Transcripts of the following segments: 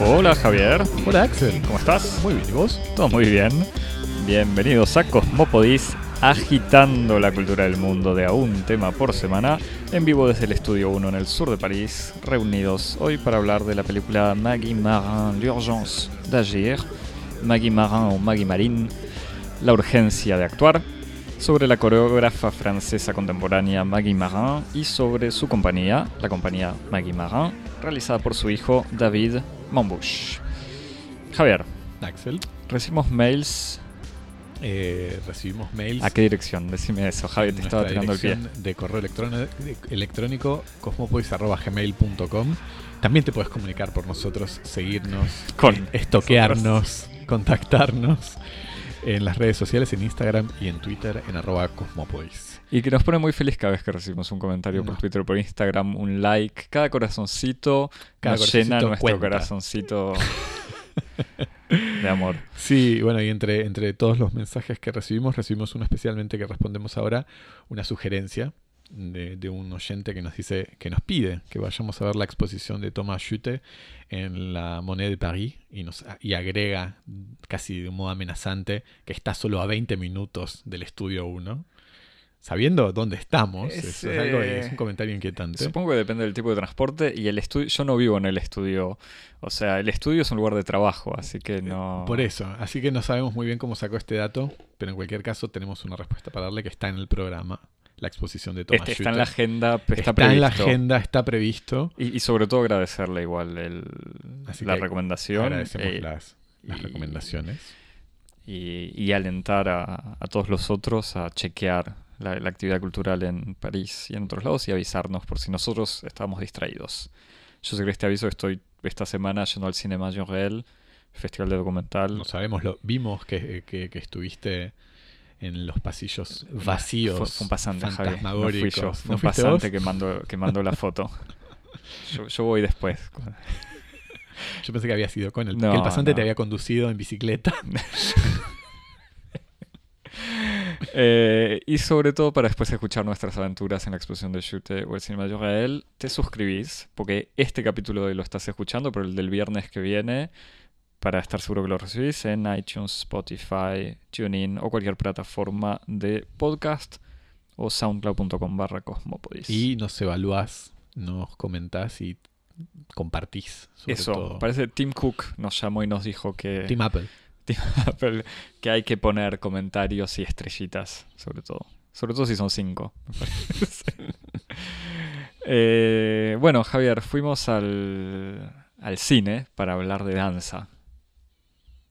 Hola Javier, Hola Axel. ¿cómo estás? Muy bien, ¿y vos? Todo muy bien. Bienvenidos a Cosmopodis, agitando la cultura del mundo de a un tema por semana, en vivo desde el Estudio 1 en el sur de París, reunidos hoy para hablar de la película Maggie Marin, L'urgence d'agir, Maggie Marin o Maggie Marin, La urgencia de actuar, sobre la coreógrafa francesa contemporánea Maggie Marin y sobre su compañía, la compañía Maggie Marin, realizada por su hijo David Monbouche. Javier, Axel. recibimos mails. Eh, recibimos mails. ¿A qué dirección? Decime eso, Javi, te estaba tirando el pie. De correo electrónico, electrónico cosmopolis.gmail.com. También te puedes comunicar por nosotros, seguirnos, Con eh, estoquearnos, contactarnos en las redes sociales, en Instagram y en Twitter, en arroba cosmopolis. Y que nos pone muy feliz cada vez que recibimos un comentario por. Twitter o por Instagram, un like. Cada corazoncito Cada nos llena nuestro cuenta. corazoncito de amor. Sí, bueno, y entre, entre todos los mensajes que recibimos, recibimos uno especialmente que respondemos ahora, una sugerencia de, de un oyente que nos dice, que nos pide que vayamos a ver la exposición de Thomas Schutte en la Monnaie de Paris y, nos, y agrega casi de un modo amenazante que está solo a 20 minutos del estudio 1. Sabiendo dónde estamos, Es, eso es, algo, eh, es un comentario inquietante. Supongo que depende del tipo de transporte y el estudio. Yo no vivo en el estudio. O sea, el estudio es un lugar de trabajo, así que no. Eh, Por eso, así que no sabemos muy bien cómo sacó este dato, pero en cualquier caso tenemos una respuesta para darle que está en el programa, la exposición de Thomas Este, está en la agenda, está, Está, previsto. en la agenda, está previsto. Y, y sobre todo agradecerle igual el- Así la que recomendación. Agradecemos eh, las, las y- recomendaciones. y, y alentar a, a todos los otros a chequear la, la actividad cultural en París y en otros lados y avisarnos por si nosotros estamos distraídos. Yo sé que este aviso estoy esta semana yendo al Cine Mayor Real, Festival de Documental. No sabemos, lo, vimos que, que- que estuviste en los pasillos vacíos. Fue, fue un pasante, Javi. No fui yo, fue ¿No un pasante vos? que mandó, que mandó la foto. Yo, yo voy después. Yo pensé que había sido con el, No, que el pasante no. te había conducido en bicicleta. Eh, y sobre todo para después escuchar nuestras aventuras en la exposición de Chute o el Cine Mayor Real, te suscribís, porque este capítulo de hoy lo estás escuchando, pero el del viernes que viene, para estar seguro que lo recibís en iTunes, Spotify, TuneIn o cualquier plataforma de podcast o soundcloud.com barra cosmopodis. Y nos evaluás, nos comentás y compartís. Sobre Eso, todo. parece Tim Cook nos llamó y nos dijo que, Team Apple. Apple, que hay que poner comentarios y estrellitas, sobre todo. Sobre todo si son cinco. me parece. Eh, bueno, Javier, fuimos al, al cine para hablar de danza.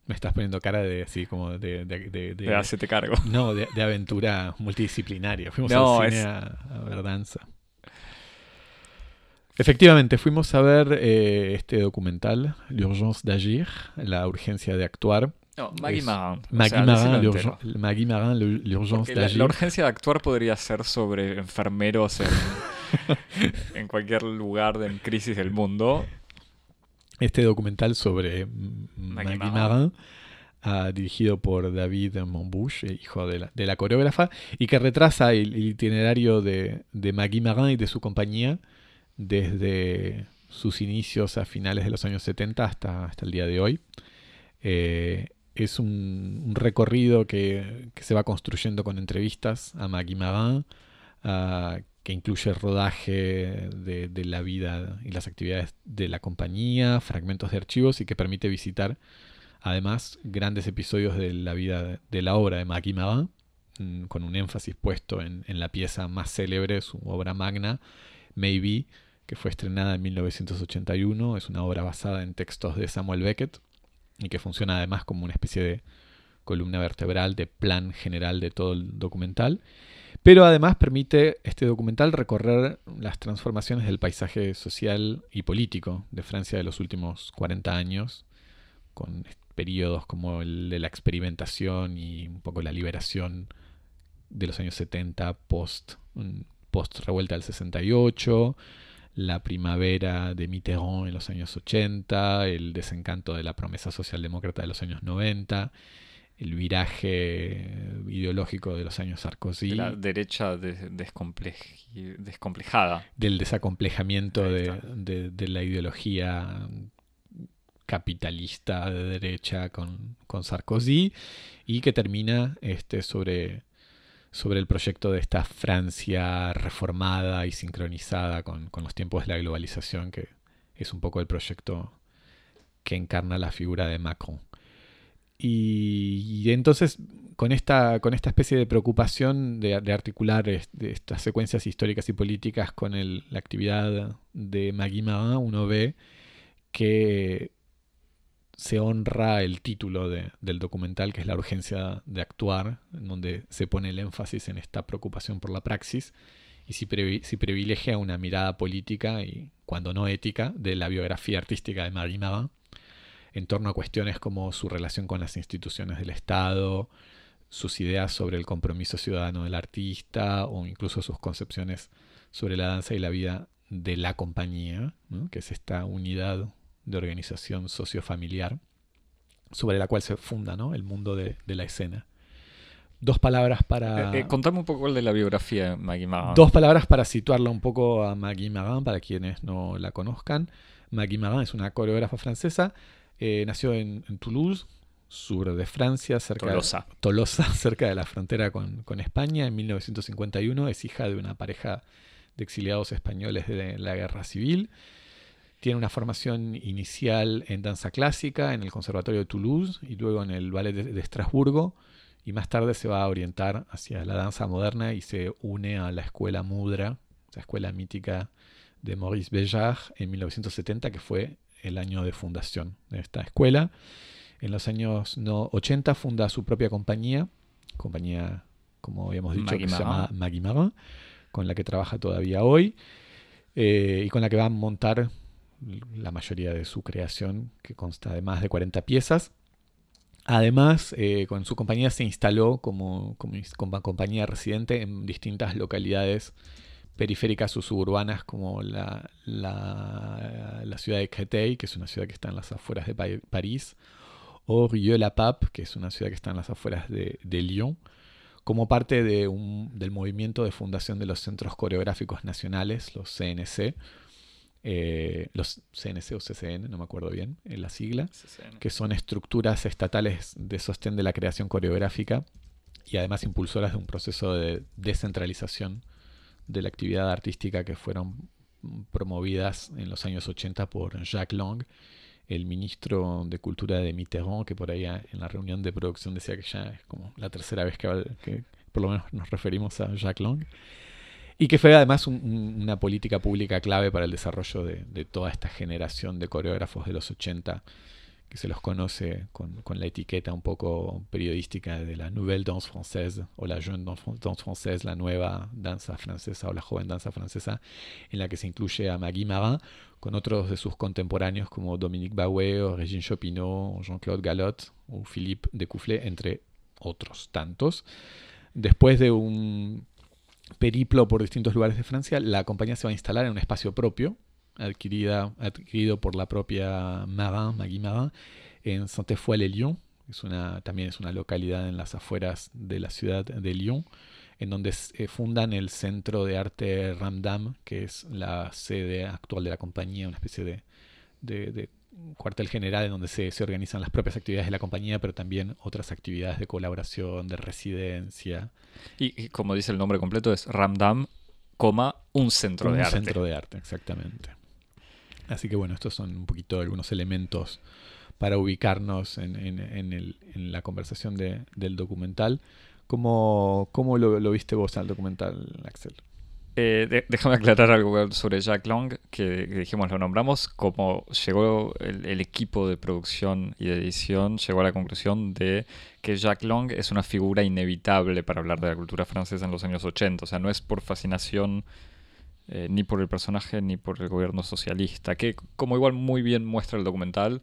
Me estás poniendo cara de así como de, de, de- cargo. no, de, aventura multidisciplinaria. Fuimos No, al cine es- a, a ver danza. Efectivamente, fuimos a ver eh, este documental, L'urgence d'agir, la urgencia de actuar. No, Maggie Es- Marin. o Maggie, sea, Marin. Maggie l'urgence la, d'agir. la urgencia de actuar podría ser sobre enfermeros en, en cualquier lugar de en crisis del mundo. Este documental sobre Maggie Marin. Ah, dirigido por David Monbouche, eh, hijo de la, de la coreógrafa, y que retrasa el, el itinerario de, de Maggie Marin y de su compañía desde sus inicios a finales de los años 70 hasta, hasta el día de hoy. Eh, es un, un recorrido que, que se va construyendo con entrevistas a Maggie Marin, ah, que incluye rodaje de, la vida y las actividades de la compañía, fragmentos de archivos y que permite visitar además grandes episodios de la vida de, la obra de Maggie Marin, mm, con un énfasis puesto en, en la pieza más célebre, su obra magna, Maybe, que fue estrenada en 1981. Es una obra basada en textos de Samuel Beckett y que funciona además como una especie de columna vertebral de plan general de todo el documental. Pero además permite este documental recorrer las transformaciones del paisaje social y político de Francia de los últimos 40 años, con periodos como el de la experimentación y un poco la liberación de los años 70, post, post revuelta del 68, la primavera de Mitterrand en los años 80, el desencanto de la promesa socialdemócrata de los años 90, el viraje ideológico de los años Sarkozy. De la derecha descomplejada. Del desacomplejamiento de, de, la ideología capitalista de derecha con, con Sarkozy y que termina este, sobre, sobre el proyecto de esta Francia reformada y sincronizada con, con, los tiempos de la globalización, que es un poco el proyecto que encarna la figura de Macron. Y, entonces, con esta, con esta especie de preocupación de, articular estas secuencias históricas y políticas con la actividad de Magui uno ve que se honra el título del documental, que es La urgencia de actuar, en donde se pone el énfasis en esta preocupación por la praxis y si, privilegia una mirada política y, cuando no ética, de la biografía artística de Marie Marin en torno a cuestiones como su relación con las instituciones del Estado, sus ideas sobre el compromiso ciudadano del artista o incluso sus concepciones sobre la danza y la vida de la compañía, que es esta unidad de organización sociofamiliar sobre la cual se funda el mundo de, la escena. Dos palabras para... Eh, eh, contame un poco el de la biografía de Maggie Marin. Dos palabras para situarla un poco a Maggie Marin, para quienes no la conozcan. Maggie Marin es una coreógrafa francesa eh, nació en, Toulouse, sur de Francia, cerca Tolosa. De, Tolosa, cerca de la frontera con, España, en 1951. Es hija de una pareja de exiliados españoles de la Guerra Civil. Tiene una formación inicial en danza clásica en el Conservatorio de Toulouse y luego en el Ballet de, Estrasburgo. Y más tarde se va a orientar hacia la danza moderna y se une a la escuela Mudra, la escuela mítica de Maurice Béjart en 1970, que fue el año de fundación de esta escuela. En los años 80 funda su propia compañía, compañía, como habíamos dicho, que se llama Magui con la que trabaja todavía hoy eh, y con la que va a montar la mayoría de su creación, que consta de más de 40 piezas. Además, eh, con su compañía se instaló como, como, como, compañía residente en distintas localidades periféricas o suburbanas como la, la, ciudad de Créteil, que es una ciudad que está en las afueras de París, o Rieux-la-Pape, que es una ciudad que está en las afueras de, Lyon, como parte de un, del movimiento de fundación de los Centros Coreográficos Nacionales, los CNC, eh, los CNC o CCN, no me acuerdo bien en la sigla, que son estructuras estatales de sostén de la creación coreográfica y además impulsoras de un proceso de descentralización de la actividad artística que fueron promovidas en los años 80 por Jacques Long, el ministro de Cultura de Mitterrand, que por ahí en la reunión de producción decía que ya es como la tercera vez que, por lo menos nos referimos a Jacques Long, y que fue además una política pública clave para el desarrollo de, de toda esta generación de coreógrafos de los 80 se los conoce con, la etiqueta un poco periodística de la Nouvelle Danse Française o la Jeune Danse Française, la nueva danza francesa o la joven danza francesa, en la que se incluye a Maggie Marin con otros de sus contemporáneos como Dominique Bauer o Régine Chopinot, Jean-Claude Galot o Philippe Decoufflet, entre otros tantos. Después de un periplo por distintos lugares de Francia, la compañía se va a instalar en un espacio propio, adquirida, adquirido por la propia Marin, Magui Marin, en Saint-Foy-les-Lyon. Es una, también es una localidad en las afueras de la ciudad de Lyon, en donde eh, fundan el Centro de Arte Ramdam, que es la sede actual de la compañía, una especie de, de, cuartel general en donde se, se, organizan las propias actividades de la compañía, pero también otras actividades de colaboración, de residencia. Y, como dice el nombre completo, es Ramdam, coma, un centro de arte. Un centro de arte, exactamente. Así que bueno, estos son un poquito algunos elementos para ubicarnos en, la conversación del documental. ¿Cómo, cómo lo, viste vos al documental, Axel? Eh, déjame aclarar algo sobre Jack Long, que, dijimos lo nombramos, como llegó el, equipo de producción y de edición, llegó a la conclusión de que Jack Long es una figura inevitable para hablar de la cultura francesa en los años 80, o sea, no es por fascinación eh, ni por el personaje ni por el gobierno socialista, que como igual muy bien muestra el documental,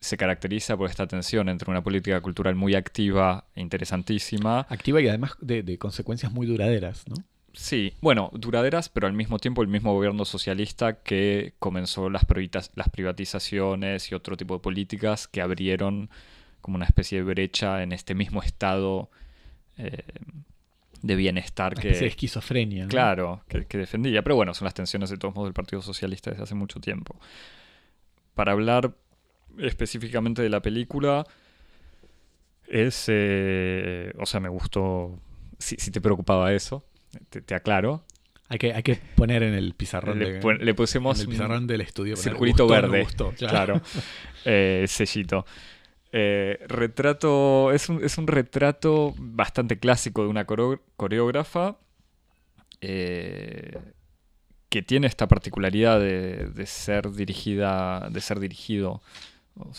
se caracteriza por esta tensión entre una política cultural muy activa e interesantísima. Activa y además de, consecuencias muy duraderas, ¿no? Sí, bueno, duraderas, pero al mismo tiempo el mismo gobierno socialista que comenzó las, las privatizaciones y otro tipo de políticas que abrieron como una especie de brecha en este mismo estado eh, de bienestar que... de esquizofrenia. ¿no? Claro, que, que defendía. Pero bueno, son las tensiones de todos modos del Partido Socialista desde hace mucho tiempo. Para hablar específicamente de la película, es... eh, o sea, me gustó... Si, si te preocupaba eso, te, te aclaro. Hay que, hay que poner en el pizarrón, Le, de- pu- le en pusimos el pizarrón del estudio. circulito gustó, verde. gustó, claro. Eh, sellito. Eh, retrato. Es un, es un retrato bastante clásico de una coreógrafa. eh, que tiene esta particularidad de, de ser dirigida. de ser dirigido.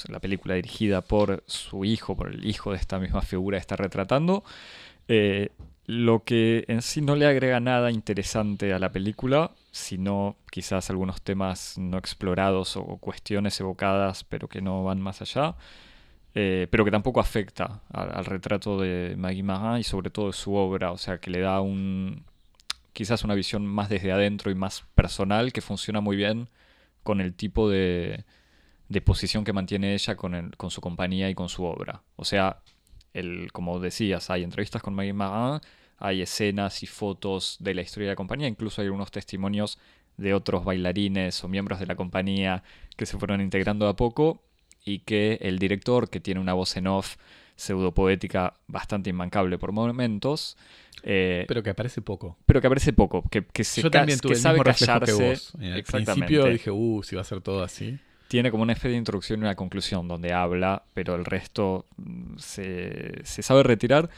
la película dirigida por su hijo, por el hijo de esta misma figura que está retratando. Eh, lo que en sí no le agrega nada interesante a la película, sino quizás algunos temas no explorados o cuestiones evocadas, pero que no van más allá, eh, pero que tampoco afecta al, retrato de Maggie Marin y sobre todo de su obra, o sea, que le da un quizás una visión más desde adentro y más personal que funciona muy bien con el tipo de, de posición que mantiene ella con, el- con su compañía y con su obra. O sea, el, como decías, hay entrevistas con Maggie Marin, hay escenas y fotos de la historia de la compañía, incluso hay unos testimonios de otros bailarines o miembros de la compañía que se fueron integrando de a poco y que el director, que tiene una voz en off pseudopoética bastante inmancable por momentos, eh, Pero que aparece poco. pero que aparece poco, que, que, se Yo también tuve que el sabe mismo callarse. que vos. Exactamente. principio dije, uh, si va a ser todo así. Tiene como una especie de introducción y una conclusión donde habla, pero el resto mm, se, se sabe retirar,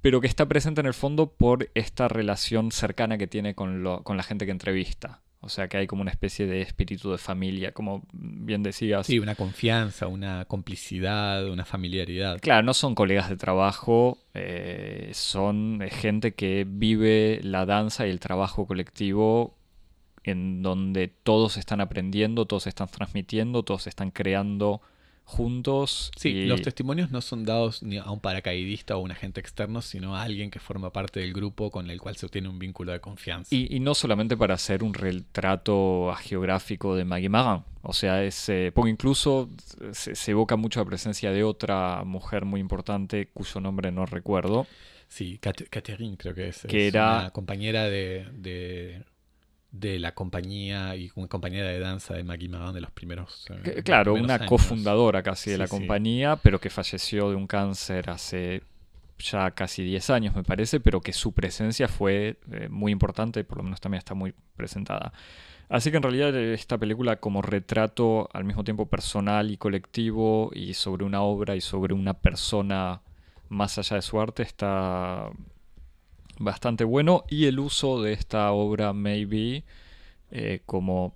pero que está presente en el fondo por esta relación cercana que tiene con, lo- con la gente que entrevista. O sea que hay como una especie de espíritu de familia, como bien decías. Sí, una confianza, una complicidad, una familiaridad. Claro, no son colegas de trabajo, eh, son gente que vive la danza y el trabajo colectivo en donde todos están aprendiendo, todos están transmitiendo, todos están creando juntos. Sí, y- los testimonios no son dados ni a un paracaidista o un agente externo, sino a alguien que forma parte del grupo con el cual se obtiene un vínculo de confianza. Y, y no solamente para hacer un retrato geográfico de Maggie Magan. O sea, es, eh, porque incluso se, se evoca mucho la presencia de otra mujer muy importante cuyo nombre no recuerdo. Sí, Cat- Catherine creo que es, Que es era- una compañera de, de, de la compañía y una compañera de danza de Maggie Magan de los primeros. eh, los Claro, primeros una años. cofundadora casi de la sí. compañía, pero que falleció de un cáncer hace ya casi 10 años, me parece, pero que su presencia fue eh, muy importante y por lo menos también está muy presentada. Así que en realidad eh, esta película como retrato al mismo tiempo personal y colectivo y sobre una obra y sobre una persona más allá de su arte está bastante bueno y el uso de esta obra Maybe eh, como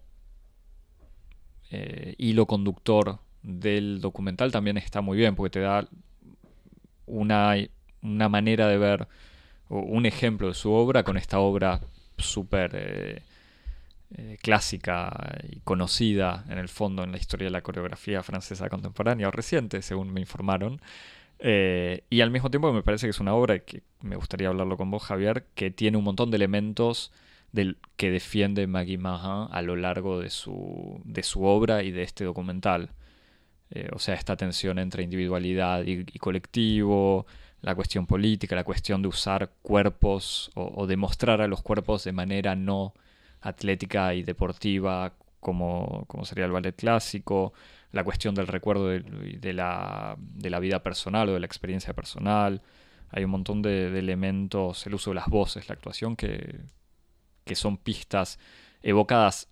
eh, hilo conductor del documental también está muy bien porque te da una, una manera de ver un ejemplo de su obra con esta obra súper eh, clásica y conocida en el fondo en la historia de la coreografía francesa contemporánea o reciente, según me informaron. Eh, y al mismo tiempo me parece que es una obra que me gustaría hablarlo con vos, Javier, que tiene un montón de elementos del, que defiende Maggie Marin a lo largo de su, de su obra y de este documental. Eh, o sea, esta tensión entre individualidad y, colectivo, la cuestión política, la cuestión de usar cuerpos o, o demostrar a los cuerpos de manera no atlética y deportiva, como, como sería el ballet clásico, la cuestión del recuerdo de, la, de la vida personal o de la experiencia personal. Hay un montón de, de elementos, el uso de las voces, la actuación, que, que son pistas evocadas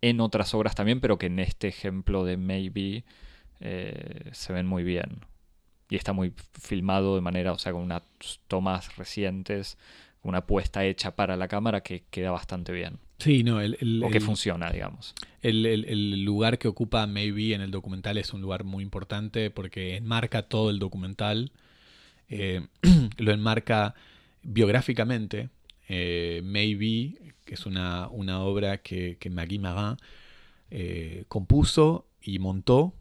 en otras obras también, pero que en este ejemplo de Maybe eh, se ven muy bien. Y está muy filmado de manera, o sea, con unas tomas recientes, una puesta hecha para la cámara que queda bastante bien. Sí, no, el, el- O que el- funciona, digamos. El, lugar que ocupa Maybe en el documental es un lugar muy importante porque enmarca todo el documental. Eh, lo enmarca biográficamente. Eh, Maybe, que es una, una obra que, que Maggie Marin eh, compuso y montó,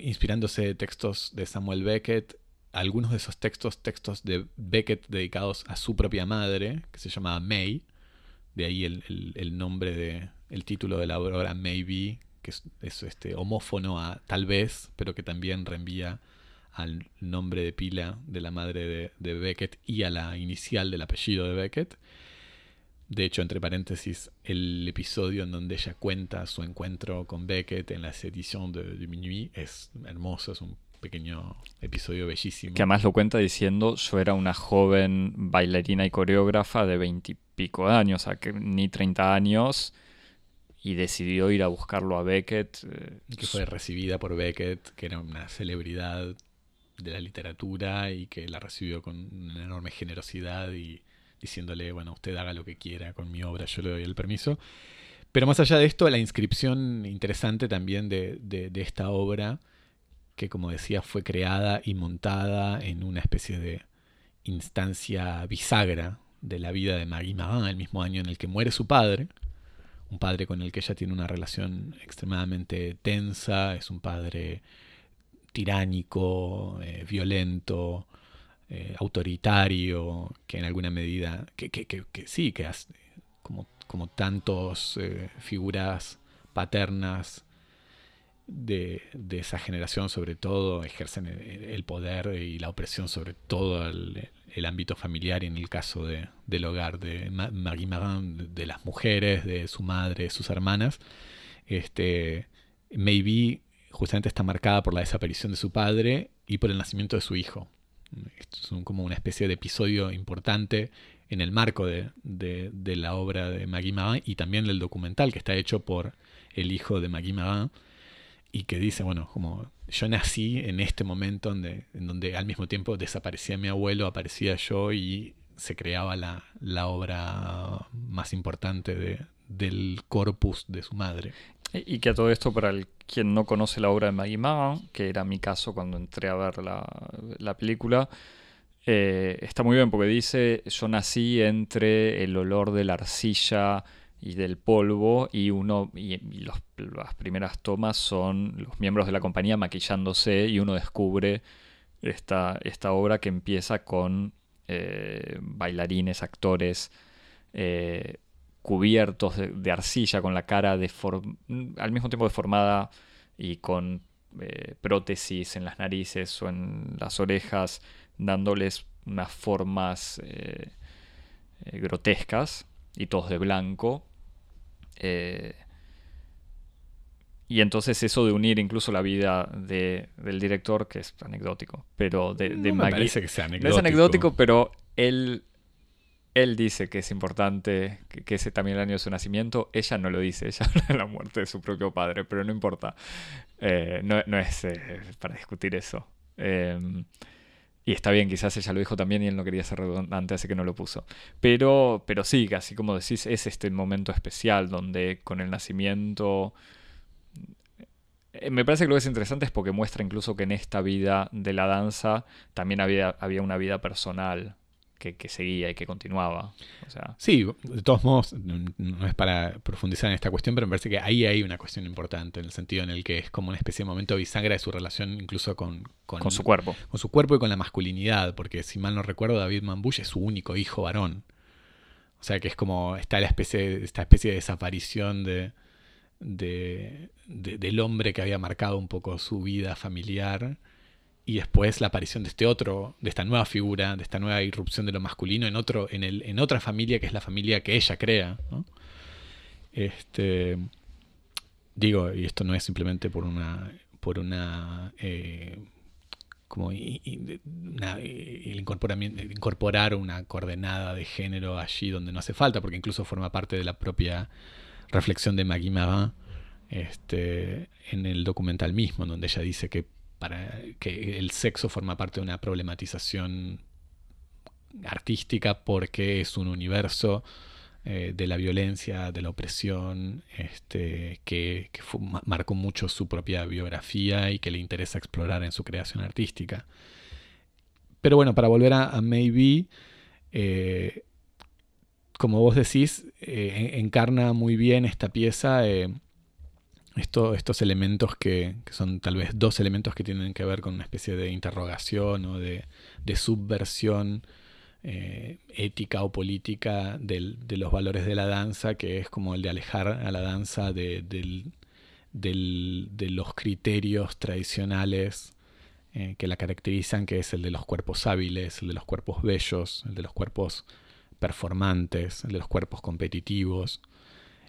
inspirándose de textos de Samuel Beckett. Algunos de esos textos, textos de Beckett dedicados a su propia madre, que se llamaba May. De ahí el, el- nombre de el título de la obra Maybe, que es, este, homófono a tal vez, pero que también reenvía al nombre de pila de la madre de, Beckett y a la inicial del apellido de Beckett. De hecho, entre paréntesis, el episodio en donde ella cuenta su encuentro con Beckett en la edición de, de Minuit es hermoso, es un pequeño episodio bellísimo. Que además lo cuenta diciendo, yo era una joven bailarina y coreógrafa de veintipico años, o sea, que ni 30 años, y decidió ir a buscarlo a Beckett. Eh, que fue recibida por Beckett, que era una celebridad de la literatura y que la recibió con una enorme generosidad y diciéndole, bueno, usted haga lo que quiera con mi obra, yo le doy el permiso. Pero más allá de esto, la inscripción interesante también de, de esta obra que como decía fue creada y montada en una especie de instancia bisagra de la vida de Marie Marin, el mismo año en el que muere su padre, un padre con el que ella tiene una relación extremadamente tensa, es un padre tiránico, eh, violento, eh, autoritario, que en alguna medida, que, que, que, sí, que hace, como, como tantos eh, figuras paternas de, esa generación, sobre todo, ejercen el, poder y la opresión sobre todo el, ámbito familiar y en el caso de, del hogar de Marie Marin, de las mujeres, de su madre, de sus hermanas. Este, Maybe justamente está marcada por la desaparición de su padre y por el nacimiento de su hijo. Es como una especie de episodio importante en el marco de, de, la obra de Maggie Marin y también del documental que está hecho por el hijo de Maggie Marin y que dice, bueno, como yo nací en este momento donde, en donde al mismo tiempo desaparecía mi abuelo, aparecía yo y se creaba la, la obra más importante de, del corpus de su madre. Y que a todo esto, para el, quien no conoce la obra de Maggie Magan, que era mi caso cuando entré a ver la, la película, eh, está muy bien porque dice, yo nací entre el olor de la arcilla y del polvo y uno y, las primeras tomas son los miembros de la compañía maquillándose y uno descubre esta, esta obra que empieza con eh, bailarines, actores eh, cubiertos de, arcilla con la cara al mismo tiempo deformada y con eh, prótesis en las narices o en las orejas dándoles unas formas grotescas y todos de blanco eh, y entonces eso de unir incluso la vida de, del director, que es anecdótico, pero de, de no parece que sea anecdótico. No es anecdótico, pero él, él dice que es importante, que, ese también el año de su nacimiento. Ella no lo dice, ella habla de la muerte de su propio padre, pero no importa. Eh, no, no, es eh, para discutir eso. Y está bien, quizás ella lo dijo también y él no quería ser redundante, así que no lo puso. Pero, pero sí, así como decís, es este momento especial donde con el nacimiento... Eh, me parece que lo que es interesante es porque muestra incluso que en esta vida de la danza también había, había una vida personal que, seguía y que continuaba. O sea. Sí, de todos modos, no es para profundizar en esta cuestión, pero me parece que ahí hay una cuestión importante, en el sentido en el que es como una especie de momento bisagra de su relación incluso con, con, su cuerpo. Con su cuerpo y con la masculinidad, porque si mal no recuerdo, David Mambush es su único hijo varón. O sea que es como está la especie, esta especie de desaparición de, de, del hombre que había marcado un poco su vida familiar y después la aparición de este otro, de esta nueva figura, de esta nueva irrupción de lo masculino en otro, en, el, en otra familia que es la familia que ella crea. Este, digo, y esto no es simplemente por una, por una, eh, como el incorporar una coordenada de género allí donde no hace falta, porque incluso forma parte de la propia reflexión de Maggie Marin este, en el documental mismo, donde ella dice que para que el sexo forma parte de una problematización artística porque es un universo eh, de la violencia, de la opresión, este, que, marcó mucho su propia biografía y que le interesa explorar en su creación artística. Pero bueno, para volver a, Maybe, eh, como vos decís, eh, encarna muy bien esta pieza estos elementos que, son tal vez dos elementos que tienen que ver con una especie de interrogación o de, subversión eh, ética o política de los valores de la danza, que es como el de alejar a la danza de, de los criterios tradicionales eh, que la caracterizan, que es el de los cuerpos hábiles, el de los cuerpos bellos, el de los cuerpos performantes, el de los cuerpos competitivos,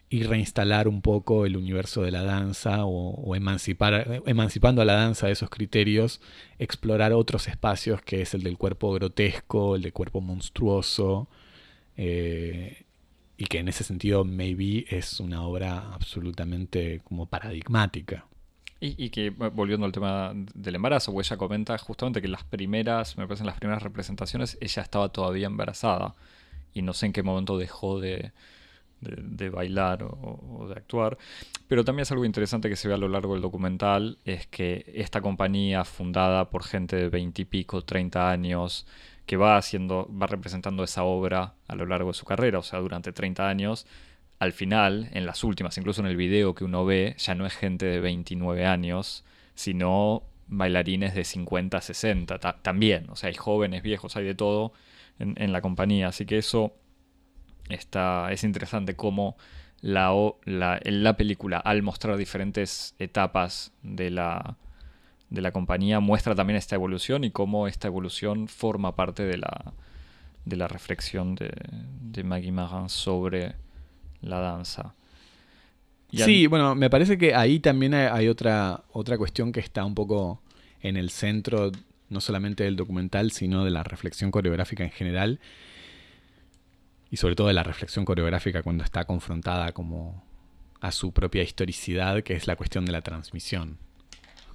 y reinstalar un poco el universo de la danza o, emancipar, emancipando a la danza de esos criterios, explorar otros espacios que es el del cuerpo grotesco, el del cuerpo monstruoso, eh, y que en ese sentido Maybe es una obra absolutamente como paradigmática. Y, que, volviendo al tema del embarazo, ella comenta justamente que las primeras, me parece en las primeras representaciones, ella estaba todavía embarazada y no sé en qué momento dejó de, bailar o, de actuar. Pero también es algo interesante que se ve a lo largo del documental, es que esta compañía fundada por gente de 20 y pico, 30 años, que va haciendo, va representando esa obra a lo largo de su carrera, o sea, durante 30 años. Al final, en las últimas, incluso en el video que uno ve, ya no es gente de 29 años, sino bailarines de 50, 60 también. O sea, hay jóvenes, viejos, hay de todo en, la compañía. Así que eso está, es interesante cómo la, la, la película, al mostrar diferentes etapas de la, de la compañía muestra también esta evolución y cómo esta evolución forma parte de la, de la reflexión de, de Maggie Marin sobre la danza. sí, bueno, me parece que ahí también hay otra, otra cuestión que está un poco en el centro, no solamente del documental, sino de la reflexión coreográfica en general. Y sobre todo de la reflexión coreográfica cuando está confrontada como a su propia historicidad, que es la cuestión de la transmisión.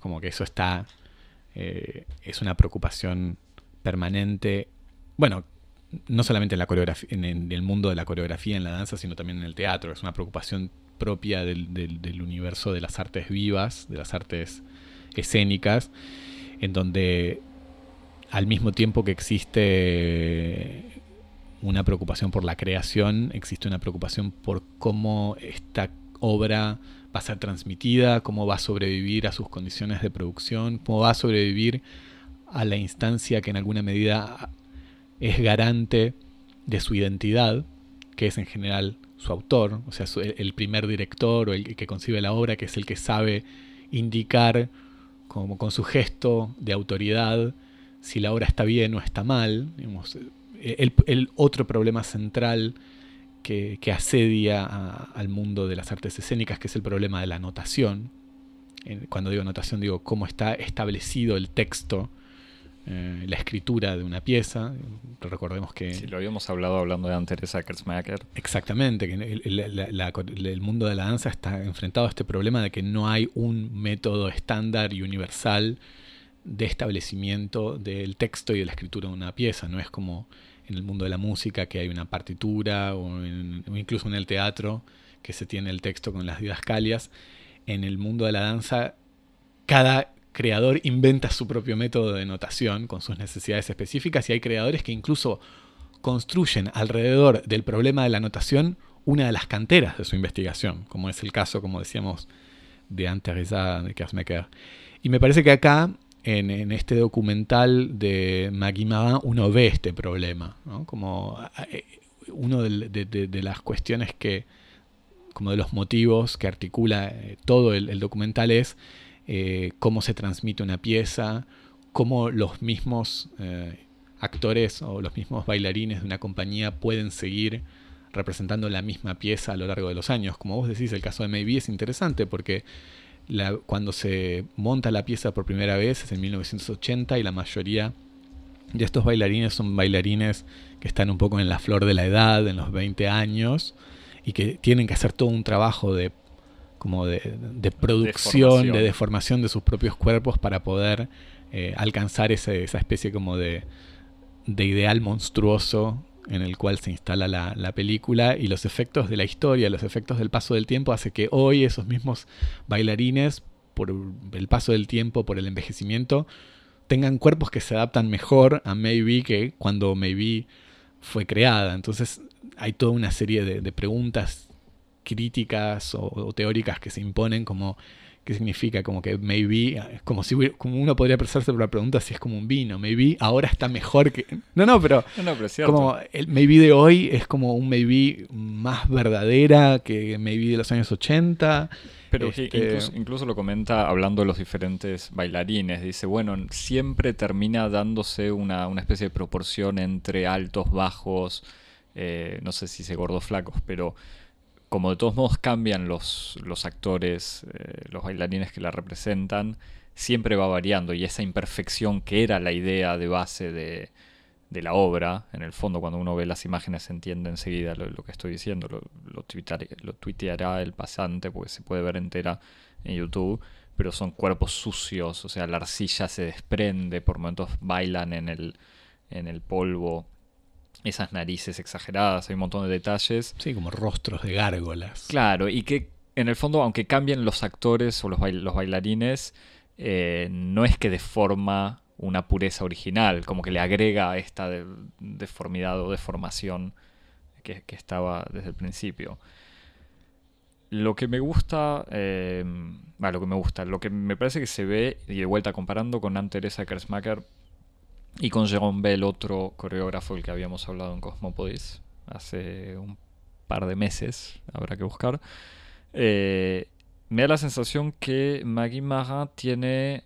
Como que eso está, eh, es una preocupación permanente, bueno, no solamente en, la coreografía, en, el mundo de la coreografía, en la danza, sino también en el teatro, es una preocupación propia del, del universo de las artes vivas, de las artes escénicas, en donde al mismo tiempo que existe una preocupación por la creación, existe una preocupación por cómo esta obra va a ser transmitida, cómo va a sobrevivir a sus condiciones de producción, cómo va a sobrevivir a la instancia que en alguna medida es garante de su identidad, que es en general su autor, o sea, el primer director o el que concibe la obra, que es el que sabe indicar como con su gesto de autoridad si la obra está bien o está mal. El, el otro problema central que, asedia al mundo de las artes escénicas, que es el problema de la notación. Cuando digo notación, digo cómo está establecido el texto, eh, la escritura de una pieza. Recordemos que. Sí, lo habíamos hablado hablando de antes de Exactamente, que el, mundo de la danza está enfrentado a este problema de que no hay un método estándar y universal de establecimiento del texto y de la escritura de una pieza. No es como en el mundo de la música que hay una partitura o, incluso en el teatro que se tiene el texto con las didascalias. En el mundo de la danza, cada creador inventa su propio método de notación con sus necesidades específicas y hay creadores que incluso construyen alrededor del problema de la notación una de las canteras de su investigación, como es el caso, como decíamos, de Anne-Theresa de Kersmaker. Y me parece que acá en, este documental de Maggie uno ve este problema, como eh, uno de, las cuestiones que, como de los motivos que articula eh, todo el, documental es eh, cómo se transmite una pieza, cómo los mismos actores o los mismos bailarines de una compañía pueden seguir representando la misma pieza a lo largo de los años. Como vos decís, el caso de Maybe es interesante porque cuando se monta la pieza por primera vez es en 1980 y la mayoría de estos bailarines son bailarines que están un poco en la flor de la edad, en los 20 años, y que tienen que hacer todo un trabajo de como de, producción, de deformación de sus propios cuerpos para poder eh, alcanzar esa especie como de, de ideal monstruoso en el cual se instala la, película y los efectos de la historia, los efectos del paso del tiempo hace que hoy esos mismos bailarines, por el paso del tiempo, por el envejecimiento, tengan cuerpos que se adaptan mejor a Maybe que cuando Maybe fue creada. Entonces hay toda una serie de, preguntas críticas o, teóricas que se imponen como ¿Qué significa? Como que maybe, como si como uno podría pensarse por la pregunta si es como un vino. Maybe ahora está mejor que. No, no, pero. como el maybe de hoy es como un maybe más verdadera que maybe de los años 80. Pero Este- incluso, lo comenta hablando de los diferentes bailarines. Dice, bueno, siempre termina dándose una, una especie de proporción entre altos, bajos, eh, no sé si se gordos, flacos, pero como de todos modos cambian los, actores, eh, los bailarines que la representan, siempre va variando y esa imperfección que era la idea de base de, la obra, en el fondo cuando uno ve las imágenes se entiende enseguida lo, lo que estoy diciendo, lo, lo, tuiteará el pasante porque se puede ver entera en YouTube, pero son cuerpos sucios, o sea, la arcilla se desprende, por momentos bailan en el polvo, esas narices exageradas, hay un montón de detalles. Sí, como rostros de gárgolas. Claro, y que en el fondo, aunque cambien los actores o los, bail- los bailarines, eh, no es que deforma una pureza original, como que le agrega esta de- deformidad o deformación que, que estaba desde el principio. Lo que me gusta, eh, ah, lo que me gusta, lo que me parece que se ve, y de vuelta comparando con Anne Teresa Kersmacher y con Jerome Bell, otro coreógrafo del que habíamos hablado en Cosmopodis hace un par de meses, habrá que buscar. Eh, me da la sensación que Maggie Marin tiene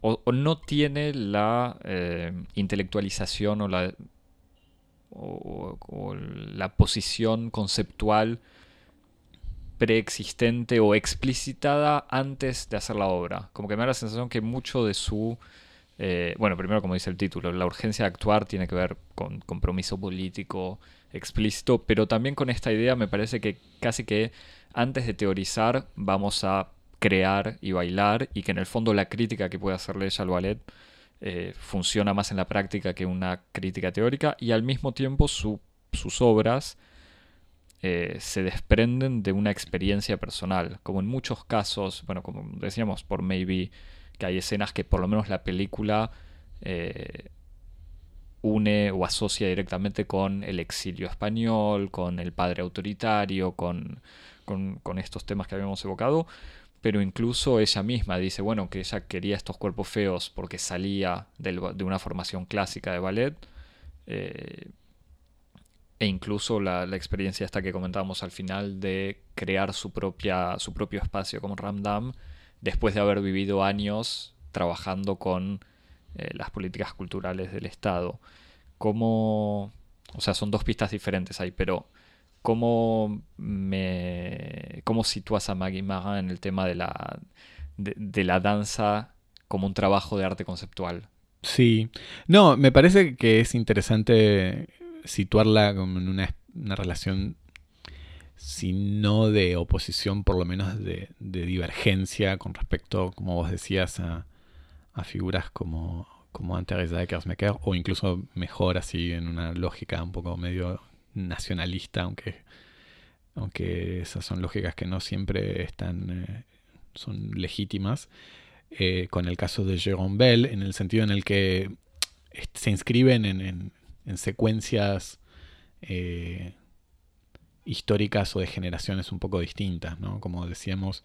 o, no tiene la eh, intelectualización o la, o la posición conceptual preexistente o explicitada antes de hacer la obra. Como que me da la sensación que mucho de su... eh, bueno, primero como dice el título, la urgencia de actuar tiene que ver con compromiso político explícito, pero también con esta idea me parece que casi que antes de teorizar vamos a crear y bailar y que en el fondo la crítica que puede hacerle ella al ballet eh, funciona más en la práctica que una crítica teórica y al mismo tiempo su- sus obras eh, se desprenden de una experiencia personal, como en muchos casos, bueno, como decíamos por Maybe, que hay escenas que por lo menos la película eh, une o asocia directamente con el exilio español, con el padre autoritario, con, con, estos temas que habíamos evocado, pero incluso ella misma dice, bueno, que ella quería estos cuerpos feos porque salía de una formación clásica de ballet. eh, e incluso la, la experiencia esta que comentábamos al final de crear su, propia, su propio espacio como Ramdam después de haber vivido años trabajando con eh, las políticas culturales del Estado. ¿Cómo, o sea, son dos pistas diferentes ahí, pero ¿cómo, me, cómo sitúas a Maggie Marin en el tema de la, de, de la danza como un trabajo de arte conceptual? Sí. No, me parece que es interesante situarla como en una, una relación, si no de oposición, por lo menos de, de divergencia con respecto, como vos decías, a, a figuras como, como Anne-Theresa de Kersmacher, o incluso mejor así en una lógica un poco medio nacionalista, aunque, aunque esas son lógicas que no siempre están, eh, son legítimas eh, con el caso de Jérôme Bell, en el sentido en el que se inscriben en, en- en secuencias eh, históricas o de generaciones un poco distintas, ¿no? Como decíamos,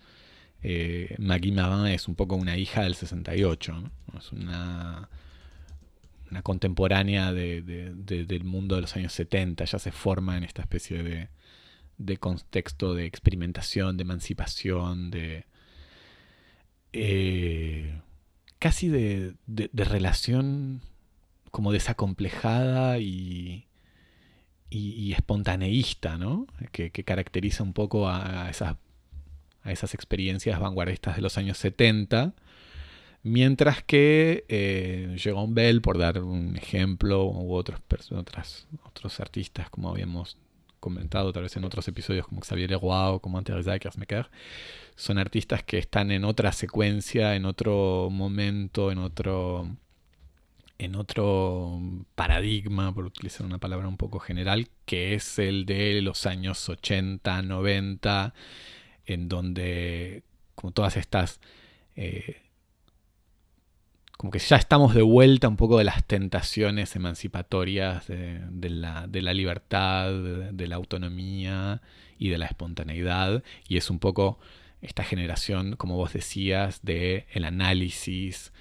eh, Maggie Marin es un poco una hija del 68, ¿no? Es una, contemporánea de- de- de- del mundo de los años 70, ya se forma en esta especie de, contexto de experimentación, de emancipación, de, eh, casi de- de relación como desacomplejada y, y, y espontaneísta, ¿no? Que, caracteriza un poco a, esas, a esas experiencias vanguardistas de los años 70. Mientras que eh, Jérôme Bell, por dar un ejemplo, u otros, otros artistas, como habíamos comentado tal vez en otros episodios, como Xavier Leroy o como Anne-Theresa Kersmacher, son artistas que están en otra secuencia, en otro momento, en otro en otro paradigma, por utilizar una palabra un poco general, que es el de los años 80, 90, en donde como todas estas eh, como que ya estamos de vuelta un poco de las tentaciones emancipatorias de, la, de la libertad, de, de la autonomía y de la espontaneidad, y es un poco esta generación, como vos decías, de el análisis,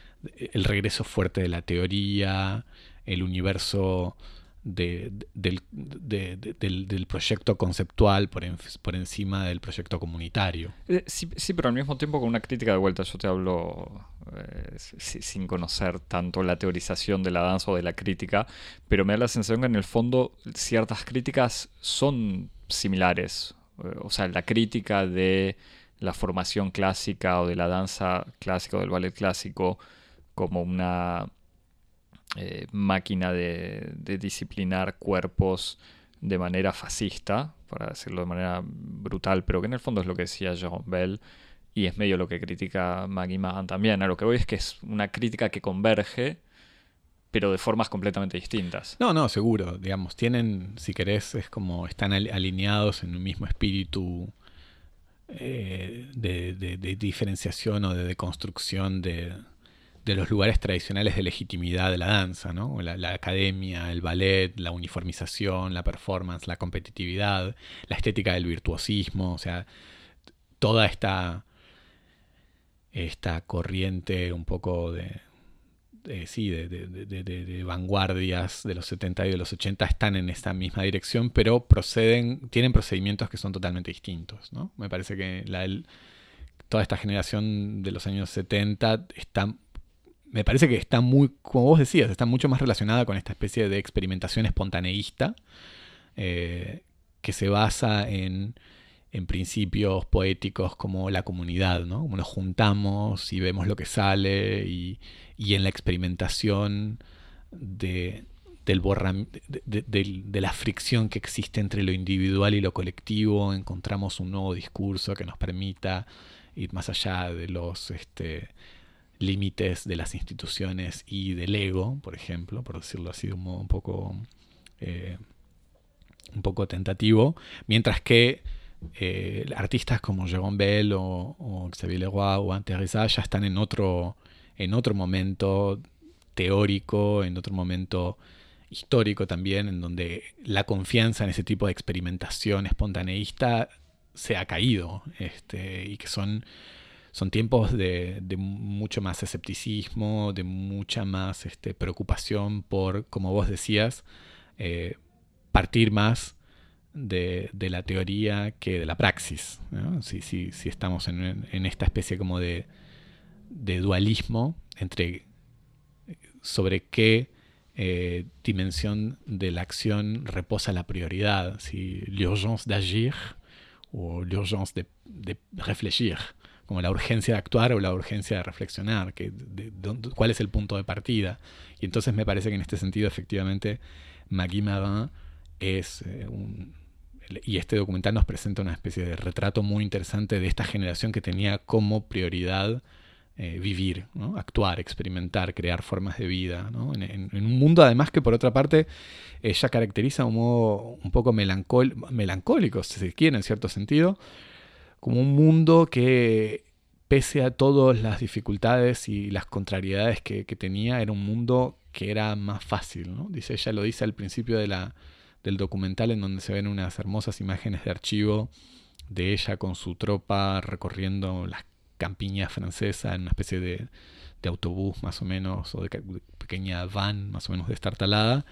el regreso fuerte de la teoría, el universo del, del, proyecto conceptual por, por, encima del proyecto comunitario. Eh, sí, pero al mismo tiempo con una crítica de vuelta, yo te hablo eh, sin conocer tanto la teorización de la danza o de la crítica, pero me da la sensación que en el fondo ciertas críticas son similares. Eh, o sea, la crítica de la formación clásica o de la danza clásica o del ballet clásico como una eh, máquina de, disciplinar cuerpos de manera fascista, para decirlo de manera brutal, pero que en el fondo es lo que decía John Bell y es medio lo que critica Maggie Mahan también. A lo que voy es que es una crítica que converge, pero de formas completamente distintas. No, no, seguro. Digamos, tienen, si querés, es como están alineados en un mismo espíritu eh, de, diferenciación o de deconstrucción de, de los lugares tradicionales de legitimidad de la danza, ¿no? La, academia, el ballet, la uniformización, la performance, la competitividad, la estética del virtuosismo, o sea, toda esta, esta corriente un poco de, sí, de, vanguardias de los 70 y de los 80 están en esta misma dirección, pero proceden, tienen procedimientos que son totalmente distintos, ¿no? Me parece que la, toda esta generación de los años 70 está me parece que está muy, como vos decías, está mucho más relacionada con esta especie de experimentación espontaneísta eh, que se basa en, en, principios poéticos como la comunidad, ¿no? Como nos juntamos y vemos lo que sale y, y en la experimentación de, del de, de, la fricción que existe entre lo individual y lo colectivo, encontramos un nuevo discurso que nos permita ir más allá de los... Este, límites de las instituciones y del ego, por ejemplo, por decirlo así de un modo un poco, eh, tentativo, mientras que eh, artistas como Jérôme Bell o, Xavier Leroy o Ante ya están en otro, en otro momento teórico, en otro momento histórico también, en donde la confianza en ese tipo de experimentación espontaneísta se ha caído este, y que son son tiempos de, mucho más escepticismo, de mucha más este, preocupación por, como vos decías, eh, partir más de, la teoría que de la praxis. Si, si, estamos en, esta especie como de, dualismo entre sobre qué eh, dimensión de la acción reposa la prioridad, si l'urgence d'agir o l'urgence de, de réfléchir como la urgencia de actuar o la urgencia de reflexionar, cuál es el punto de partida. Y entonces me parece que en este sentido efectivamente Magui es eh, un... Y este documental nos presenta una especie de retrato muy interesante de esta generación que tenía como prioridad eh, vivir, actuar, experimentar, crear formas de vida, en, un mundo además que por otra parte ella caracteriza un modo un poco melancólico, si se quiere, en cierto sentido, como un mundo que, pese a todas las dificultades y las contrariedades que, tenía, era un mundo que era más fácil. ¿no? Dice, ella lo dice al principio del documental en donde se ven unas hermosas imágenes de archivo de ella con su tropa recorriendo las campiñas francesas en una especie de, de autobús más o menos, o de pequeña van más o menos destartalada,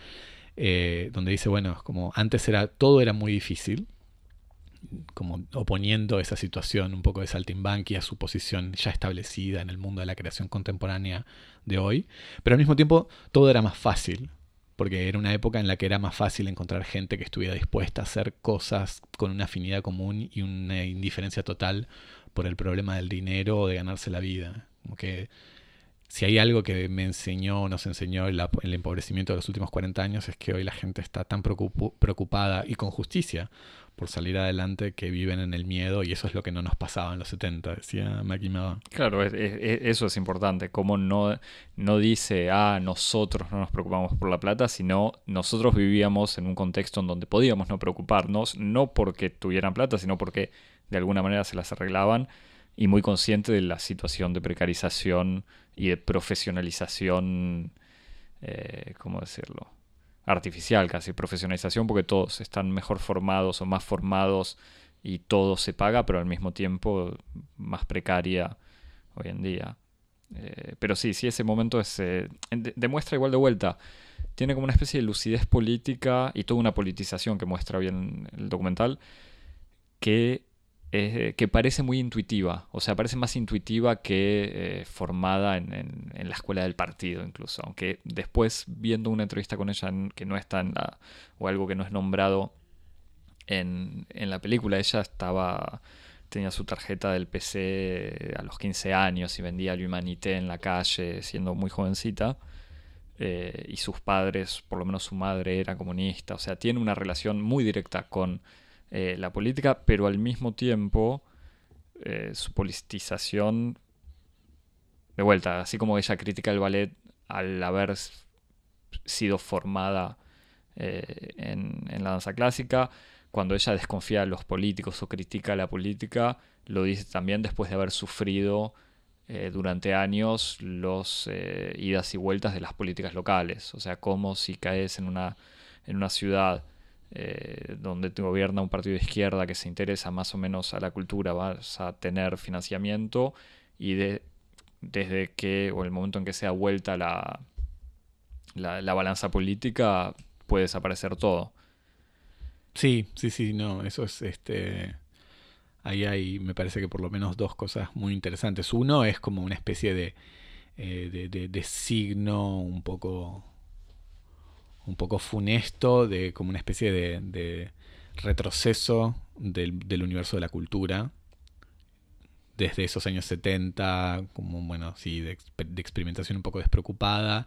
eh, donde dice, bueno, como antes era, todo era muy difícil, como oponiendo esa situación un poco de saltimbanqui a su posición ya establecida en el mundo de la creación contemporánea de hoy, pero al mismo tiempo todo era más fácil, porque era una época en la que era más fácil encontrar gente que estuviera dispuesta a hacer cosas con una afinidad común y una indiferencia total por el problema del dinero o de ganarse la vida. Como que si hay algo que me enseñó, nos enseñó el, el empobrecimiento de los últimos 40 años es que hoy la gente está tan preocupada y con justicia por salir adelante que viven en el miedo y eso es lo que no nos pasaba en los 70, decía Mackie Claro, eso es importante, como no, no dice, ah, nosotros no nos preocupamos por la plata, sino nosotros vivíamos en un contexto en donde podíamos no preocuparnos, no porque tuvieran plata, sino porque de alguna manera se las arreglaban y muy consciente de la situación de precarización y de profesionalización, eh, ¿cómo decirlo? Artificial, casi profesionalización, porque todos están mejor formados o más formados y todo se paga, pero al mismo tiempo más precaria hoy en día. Eh, pero sí, sí, ese momento es, eh, demuestra igual de vuelta tiene como una especie de lucidez política y toda una politización que muestra bien el documental, que, que parece muy intuitiva, o sea, parece más intuitiva que eh, formada en, la escuela del partido incluso, aunque después viendo una entrevista con ella que no está en la, o algo que no es nombrado en, en la película, ella estaba tenía su tarjeta del PC a los 15 años y vendía el Humanité en la calle siendo muy jovencita. Eh, y sus padres, por lo menos su madre, era comunista. O sea, tiene una relación muy directa con eh, la política, pero al mismo tiempo eh, su politización, de vuelta, así como ella critica el ballet al haber sido formada en, en la danza clásica, cuando ella desconfía de los políticos o critica la política, lo dice también después de haber sufrido eh, durante años los eh, idas y vueltas de las políticas locales. O sea, como si caes en una, en una ciudad eh, donde te gobierna un partido de izquierda que se interesa más o menos a la cultura, vas a tener financiamiento y de, desde que, o el momento en que sea vuelta la, la, la balanza política, puede desaparecer todo. Sí, sí, sí, no, eso es este ahí hay, me parece que por lo menos dos cosas muy interesantes. Uno es como una especie de, eh, de, signo un poco, un poco funesto, de como una especie de, retroceso del, universo de la cultura. Desde esos años 70, como bueno, sí, de experimentación un poco despreocupada,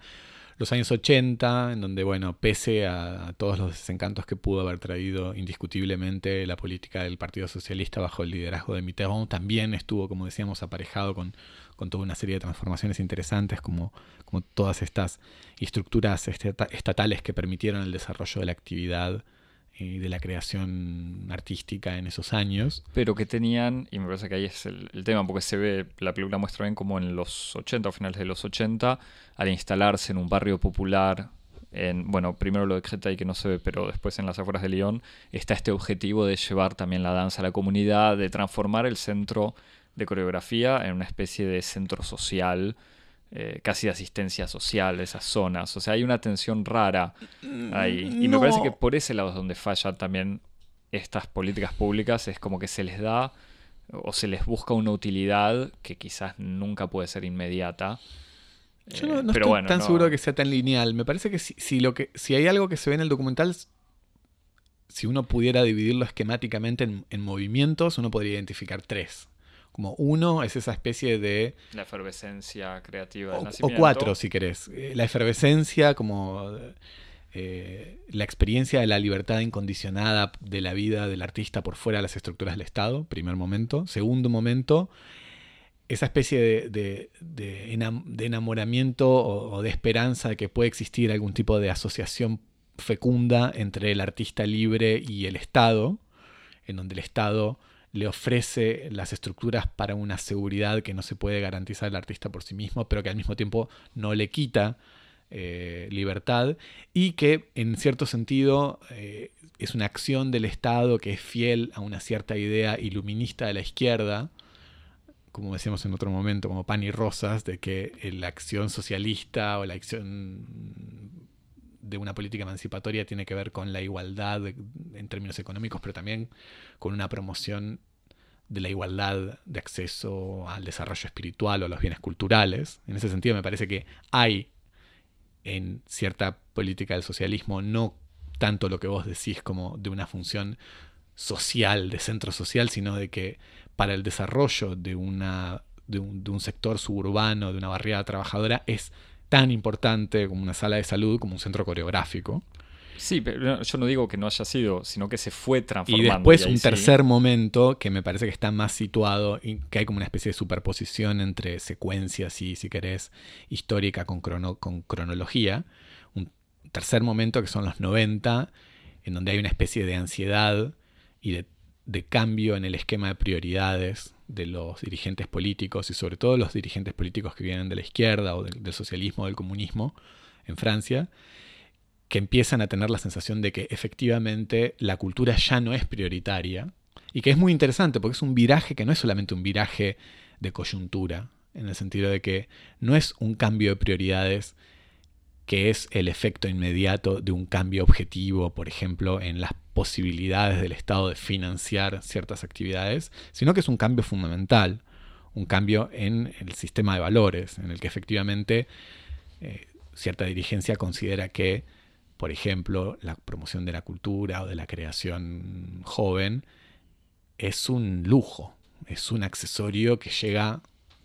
los años 80, en donde, bueno, pese a, todos los desencantos que pudo haber traído indiscutiblemente la política del Partido Socialista bajo el liderazgo de Mitterrand, también estuvo, como decíamos, aparejado con, toda una serie de transformaciones interesantes, como, como todas estas estructuras estatales que permitieron el desarrollo de la actividad y de la creación artística en esos años. Pero que tenían, y me parece que ahí es el, tema, porque se ve, la película muestra bien como en los 80 o finales de los 80, al instalarse en un barrio popular, en, bueno, primero lo de Créteil que no se ve, pero después en las afueras de Lyon, está este objetivo de llevar también la danza a la comunidad, de transformar el centro de coreografía en una especie de centro social eh, casi de asistencia social de esas zonas. O sea, hay una tensión rara ahí. Y me parece que por ese lado es donde fallan también estas políticas públicas. Es como que se les da o se les busca una utilidad que quizás nunca puede ser inmediata. Yo no, eh, estoy tan seguro que sea tan lineal. Me parece que si, lo que si hay algo que se ve en el documental, si uno pudiera dividirlo esquemáticamente en movimientos, uno podría identificar tres. Como uno es esa especie de... La efervescencia creativa del o, O cuatro, si querés. Eh, la efervescencia como eh, la experiencia de la libertad incondicionada de la vida del artista por fuera de las estructuras del Estado, primer momento. Segundo momento, esa especie de, de, enamoramiento o, de esperanza de que puede existir algún tipo de asociación fecunda entre el artista libre y el Estado, en donde el Estado le ofrece las estructuras para una seguridad que no se puede garantizar el artista por sí mismo, pero que al mismo tiempo no le quita eh, libertad y que en cierto sentido eh, es una acción del Estado que es fiel a una cierta idea iluminista de la izquierda, como decíamos en otro momento, como pan y rosas, de que la acción socialista o la acción de una política emancipatoria tiene que ver con la igualdad en términos económicos, pero también con una promoción de la igualdad de acceso al desarrollo espiritual o a los bienes culturales. En ese sentido me parece que hay en cierta política del socialismo no tanto lo que vos decís como de una función social, de centro social, sino de que para el desarrollo de, una, de, un, de un sector suburbano, de una barriada trabajadora, es tan importante como una sala de salud, como un centro coreográfico. Sí, pero yo no digo que no haya sido, sino que se fue transformando. Y después un tercer momento que me parece que está más situado y que hay como una especie de superposición entre secuencias y, si querés, histórica con, con cronología. Un tercer momento que son los 90, en donde hay una especie de ansiedad y de, de cambio en el esquema de prioridades de los dirigentes políticos y sobre todo los dirigentes políticos que vienen de la izquierda o del, socialismo o del comunismo en Francia, que empiezan a tener la sensación de que efectivamente la cultura ya no es prioritaria y que es muy interesante porque es un viraje que no es solamente un viraje de coyuntura, en el sentido de que no es un cambio de prioridades que es el efecto inmediato de un cambio objetivo, por ejemplo, en las posibilidades del Estado de financiar ciertas actividades, sino que es un cambio fundamental, un cambio en el sistema de valores, en el que efectivamente eh, cierta dirigencia considera que, por ejemplo, la promoción de la cultura o de la creación joven es un lujo, es un accesorio que llega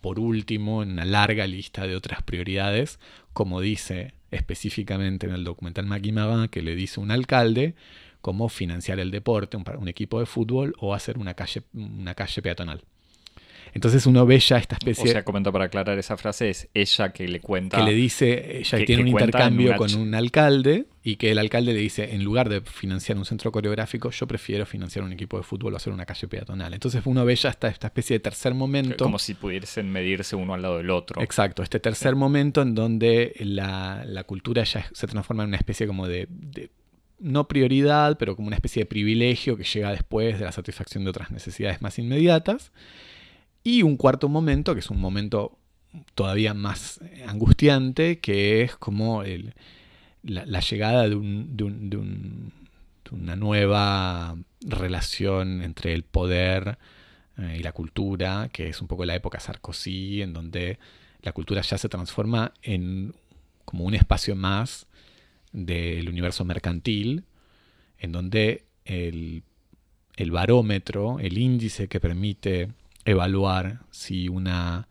por último en una larga lista de otras prioridades, como dice específicamente en el documental Maguimaba, que le dice un alcalde cómo financiar el deporte, un, equipo de fútbol o hacer una calle, una calle peatonal. Entonces uno ve ya esta especie... O sea, comento para aclarar esa frase, es ella que le cuenta... Que le dice, ella tiene un intercambio con un alcalde y que el alcalde le dice, en lugar de financiar un centro coreográfico, yo prefiero financiar un equipo de fútbol o hacer una calle peatonal. Entonces uno ve ya esta, esta especie de tercer momento... Como si pudiesen medirse uno al lado del otro. Exacto, este tercer momento en donde la, cultura ya se transforma en una especie como de no prioridad, pero como una especie de privilegio que llega después de la satisfacción de otras necesidades más inmediatas. Y un cuarto momento, que es un momento todavía más angustiante, que es como la, llegada de, una nueva relación entre el poder eh, y la cultura, que es un poco la época Sarkozy, en donde la cultura ya se transforma en como un espacio más del universo mercantil, en donde el, el barómetro, el índice que permite evaluar si una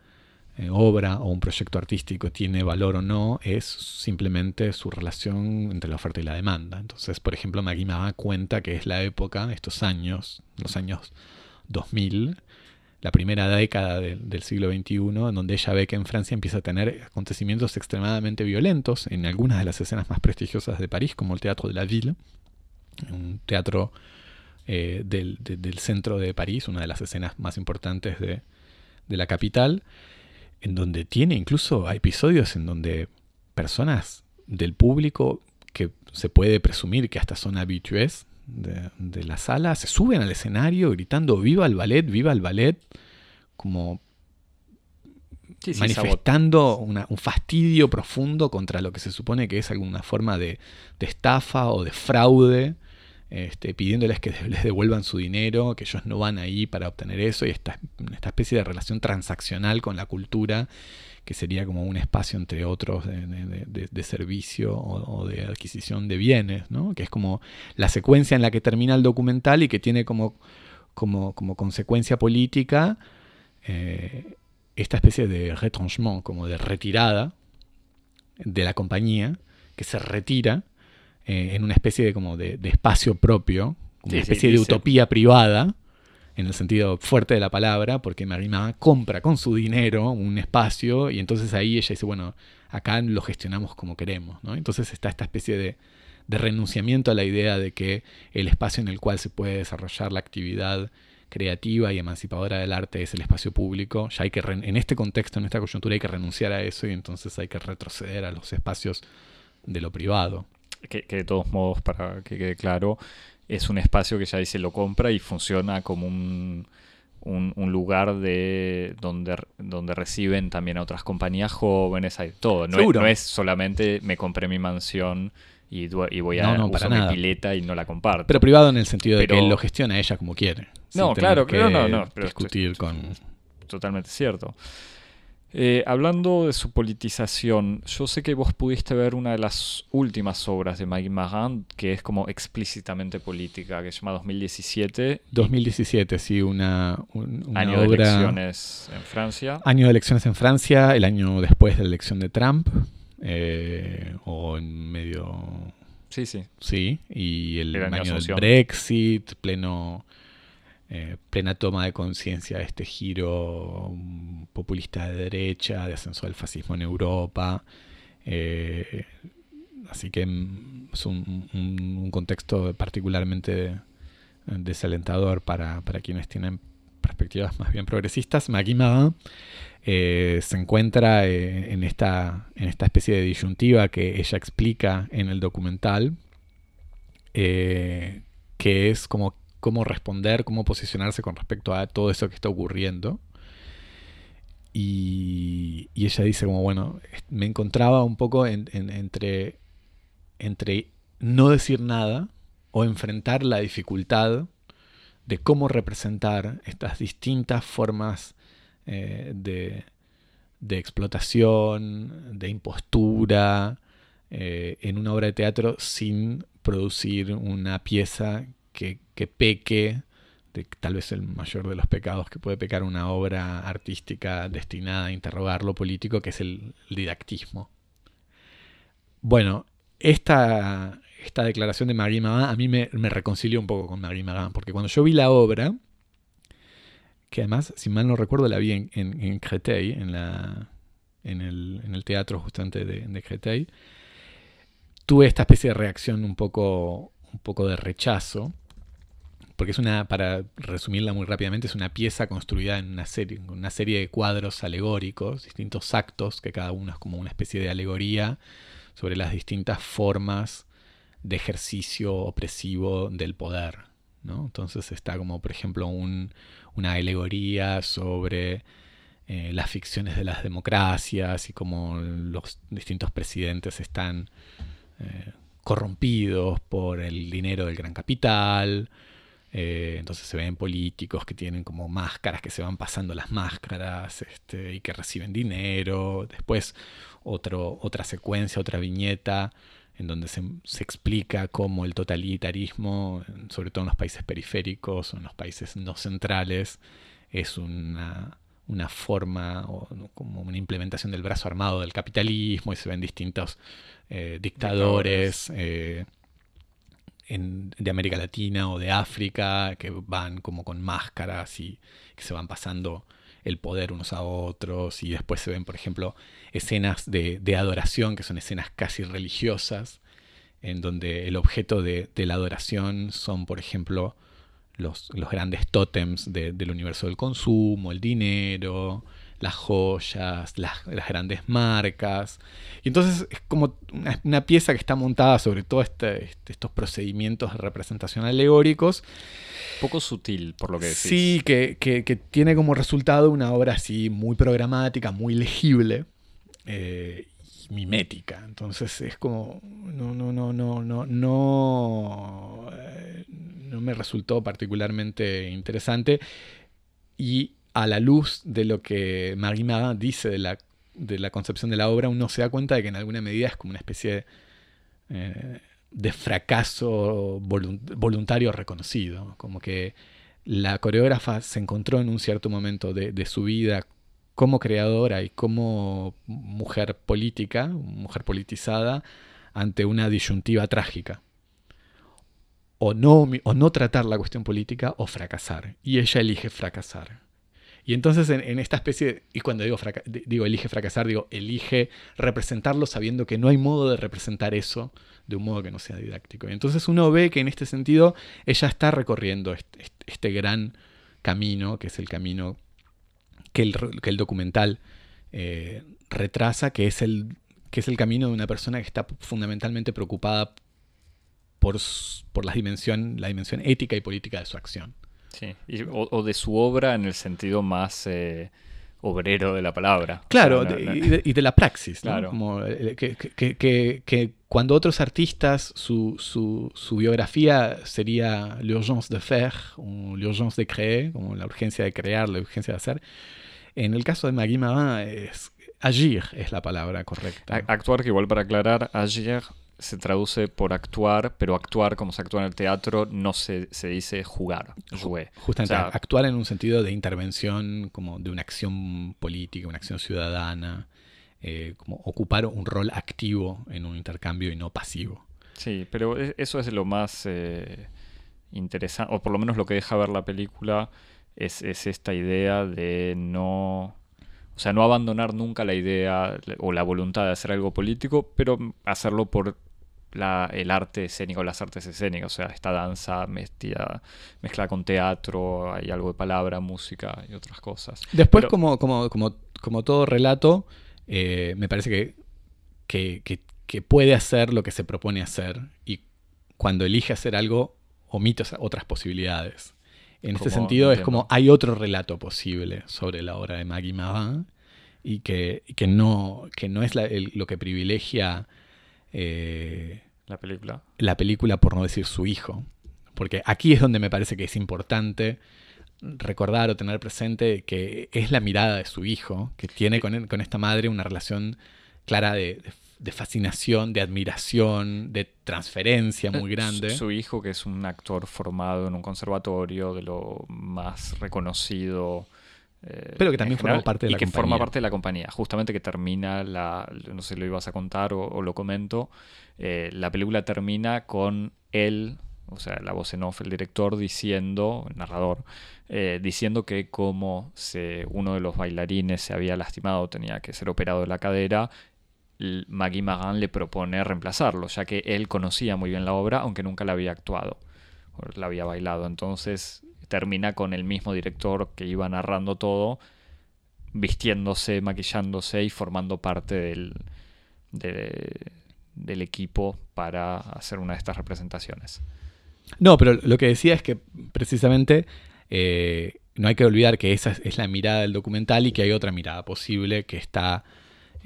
eh, obra o un proyecto artístico tiene valor o no es simplemente su relación entre la oferta y la demanda. Entonces, por ejemplo, Magui cuenta que es la época, estos años, los años 2000, la primera década del siglo XXI, en donde ella ve que en Francia empieza a tener acontecimientos extremadamente violentos en algunas de las escenas más prestigiosas de París, como el Teatro de la Ville, un teatro eh, del, centro de París, una de las escenas más importantes de, la capital, en donde tiene incluso episodios en donde personas del público que se puede presumir que hasta son habitués de, la sala se suben al escenario gritando viva el ballet, viva el ballet, como manifestando un fastidio profundo contra lo que se supone que es alguna forma de estafa o de fraude este, pidiéndoles que les devuelvan su dinero, que ellos no van ahí para obtener eso, y esta, especie de relación transaccional con la cultura, que sería como un espacio entre otros de, servicio o, de adquisición de bienes, ¿no? que es como la secuencia en la que termina el documental y que tiene como, como, como consecuencia política eh, esta especie de retranchement, como de retirada de la compañía, que se retira eh, en una especie de, como de, espacio propio, una especie de utopía privada, en el sentido fuerte de la palabra, porque Marima compra con su dinero un espacio y entonces ahí ella dice, bueno, acá lo gestionamos como queremos. ¿no? Entonces está esta especie de, de renunciamiento a la idea de que el espacio en el cual se puede desarrollar la actividad creativa y emancipadora del arte es el espacio público. Ya hay que en este contexto, en esta coyuntura, hay que renunciar a eso y entonces hay que retroceder a los espacios de lo privado que, de todos modos, para que quede claro, es un espacio que ya dice lo compra y funciona como un, un, lugar de donde, donde reciben también a otras compañías jóvenes, hay todo. No, es, no es, solamente me compré mi mansión y, y voy a usar mi pileta y no la comparto. Pero privado en el sentido de que él lo gestiona ella como quiere. No, claro, que no, no. discutir con... Totalmente cierto. Eh, hablando de su politización, yo sé que vos pudiste ver una de las últimas obras de Maggie Marin, que es como explícitamente política, que se llama 2017. 2017, sí, una, año de elecciones en Francia. Año de elecciones en Francia, el año después de la elección de Trump, eh, o en medio... Sí, sí. Sí, y el, año del Brexit, pleno eh, plena toma de conciencia de este giro populista de derecha, de ascenso del fascismo en Europa. Eh, así que mm, es un, contexto particularmente desalentador para, quienes tienen perspectivas más bien progresistas. Magui eh, se encuentra en, esta, en esta especie de disyuntiva que ella explica en el documental, que es como cómo responder, cómo posicionarse con respecto a todo eso que está ocurriendo. Y, ella dice como, bueno, me encontraba un poco entre, entre no decir nada o enfrentar la dificultad de cómo representar estas distintas formas eh, de, explotación, de impostura, eh, en una obra de teatro sin producir una pieza que, que peque tal vez el mayor de los pecados que puede pecar una obra artística destinada a interrogar lo político, que es el, didactismo. Bueno, esta, esta declaración de Marie Magan a mí me, reconcilió un poco con Marie Magan, porque cuando yo vi la obra, que además, si mal no recuerdo, la vi en, en, en, el, teatro justamente de, de tuve esta especie de reacción un poco, un poco de rechazo porque es una, para resumirla muy rápidamente, es una pieza construida en una serie, una serie de cuadros alegóricos, distintos actos, que cada uno es como una especie de alegoría sobre las distintas formas de ejercicio opresivo del poder. ¿no? Entonces está como, por ejemplo, una alegoría sobre eh, las ficciones de las democracias y cómo los distintos presidentes están eh, corrompidos por el dinero del gran capital. Eh, entonces se ven políticos que tienen como máscaras, que se van pasando las máscaras este, y que reciben dinero. Después otro, otra secuencia, otra viñeta en donde se, explica cómo el totalitarismo, sobre todo en los países periféricos o en los países no centrales, es una, forma o como una implementación del brazo armado del capitalismo y se ven distintos eh, dictadores. Eh, de América Latina o de África que van como con máscaras y que se van pasando el poder unos a otros. Y después se ven, por ejemplo, escenas de, adoración que son escenas casi religiosas en donde el objeto de, la adoración son, por ejemplo, los, los grandes tótems del universo del consumo, el dinero, las joyas, las, grandes marcas. Y entonces es como una, pieza que está montada sobre todos este, este, estos procedimientos de representación alegóricos. Poco sutil, por lo que decís. Sí, que, tiene como resultado una obra así muy programática, muy legible. Eh, y mimética. Entonces es como. No, no, no, no, no, no. Eh, no me resultó particularmente interesante. Y a la luz de lo que Marie Marin dice de la, de la, concepción de la obra, uno se da cuenta de que en alguna medida es como una especie de, eh, fracaso voluntario reconocido. Como que la coreógrafa se encontró en un cierto momento de, su vida como creadora y como mujer política, mujer politizada, ante una disyuntiva trágica. O no, o no tratar la cuestión política o fracasar. Y ella elige fracasar. Y entonces en, esta especie, y cuando digo, digo elige fracasar, digo elige representarlo sabiendo que no hay modo de representar eso de un modo que no sea didáctico. Y entonces uno ve que en este sentido ella está recorriendo este, gran camino, que es el camino que el, que el documental eh, retrasa, que es, el, que es el camino de una persona que está fundamentalmente preocupada por, por la, dimensión, la dimensión ética y política de su acción. Sí, o, de su obra en el sentido más eh, obrero de la palabra. Claro, Y, de, la praxis, claro. Como, eh, que, cuando otros artistas, su, su, biografía sería l'urgence de faire, o l'urgence de créer, como la urgencia de crear, la urgencia de hacer. En el caso de Magui Marin, es agir es la palabra correcta. Actuar, que igual para aclarar, agir se traduce por actuar, pero actuar como se actúa en el teatro no se, dice jugar, Justamente, actuar en un sentido de intervención, como de una acción política, una acción ciudadana, eh, como ocupar un rol activo en un intercambio y no pasivo. Sí, pero e, eso es lo más eh, interesante, o por lo menos lo que deja ver la película, es, es esta idea de no o sea, no abandonar nunca la idea o la voluntad de hacer algo político, pero hacerlo por el arte escénico, las artes escénicas, o sea, esta danza mezclada, mezclada con teatro, hay algo de palabra, música y otras cosas. Después, como, como, como, como, todo relato, eh, me parece que, que, puede hacer lo que se propone hacer y cuando elige hacer algo, omite otras posibilidades. En este sentido, es como hay otro relato posible sobre la obra de Maggie Marin y que, que, no, que no es lo que privilegia eh, la película. La película, por no decir su hijo. Porque aquí es donde me parece que es importante recordar o tener presente que es la mirada de su hijo, que tiene con, con esta madre una relación clara de, fascinación, de admiración, de transferencia muy eh, grande. Su, hijo, que es un actor formado en un conservatorio de lo más reconocido. Eh, Pero que también forma parte de la y que forma parte de la compañía. Justamente que termina la. No sé si lo ibas a contar o, lo comento. Eh, la película termina con él o sea, la voz en off, el director diciendo, el narrador, eh, diciendo que como se, uno de los bailarines se había lastimado, tenía que ser operado de la cadera, Maggie Magan le propone reemplazarlo, ya que él conocía muy bien la obra, aunque nunca la había actuado, o la había bailado. Entonces termina con el mismo director que iba narrando todo, vistiéndose, maquillándose y formando parte del, del equipo para hacer una de estas representaciones. No, pero lo que decía es que precisamente eh, no hay que olvidar que esa es la mirada del documental y que hay otra mirada posible que está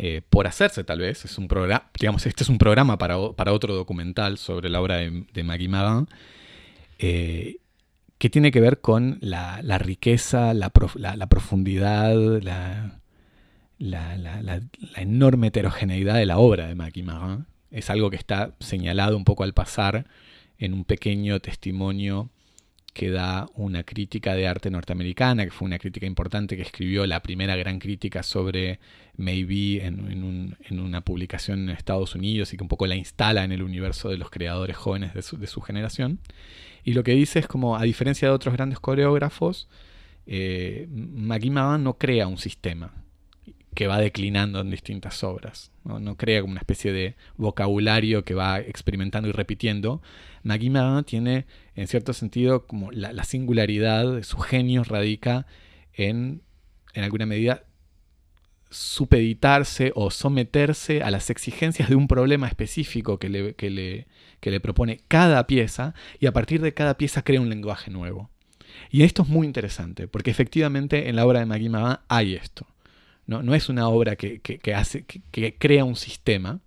eh, por hacerse tal vez. Es un digamos, este es un programa para, otro documental sobre la obra de, Maggie Magan, eh, que tiene que ver con la, riqueza, la, profundidad, la, enorme heterogeneidad de la obra de Maggie Magan. Es algo que está señalado un poco al pasar en un pequeño testimonio que da una crítica de arte norteamericana, que fue una crítica importante que escribió la primera gran crítica sobre Maybe en, una publicación en Estados Unidos y que un poco la instala en el universo de los creadores jóvenes de su, generación. Y lo que dice es como, a diferencia de otros grandes coreógrafos, eh, no crea un sistema, que va declinando en distintas obras. ¿no? crea como una especie de vocabulario que va experimentando y repitiendo. Magui tiene, en cierto sentido, como la, singularidad, su genio radica en, en alguna medida, supeditarse o someterse a las exigencias de un problema específico que le, que le, que le propone cada pieza y a partir de cada pieza crea un lenguaje nuevo. Y esto es muy interesante, porque efectivamente en la obra de Magui hay esto. No, es una obra que, hace, que, crea un sistema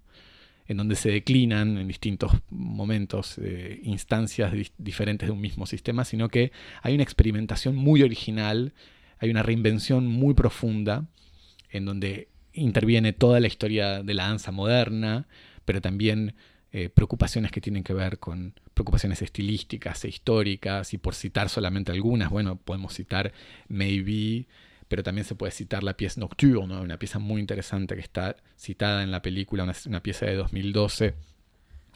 en donde se declinan en distintos momentos eh, instancias diferentes de un mismo sistema, sino que hay una experimentación muy original, hay una reinvención muy profunda, en donde interviene toda la historia de la danza moderna, pero también eh, preocupaciones que tienen que ver con preocupaciones estilísticas e históricas, y por citar solamente algunas, bueno, podemos citar Maybe, pero también se puede citar la pieza Nocturne, una pieza muy interesante que está citada en la película, una, pieza de 2012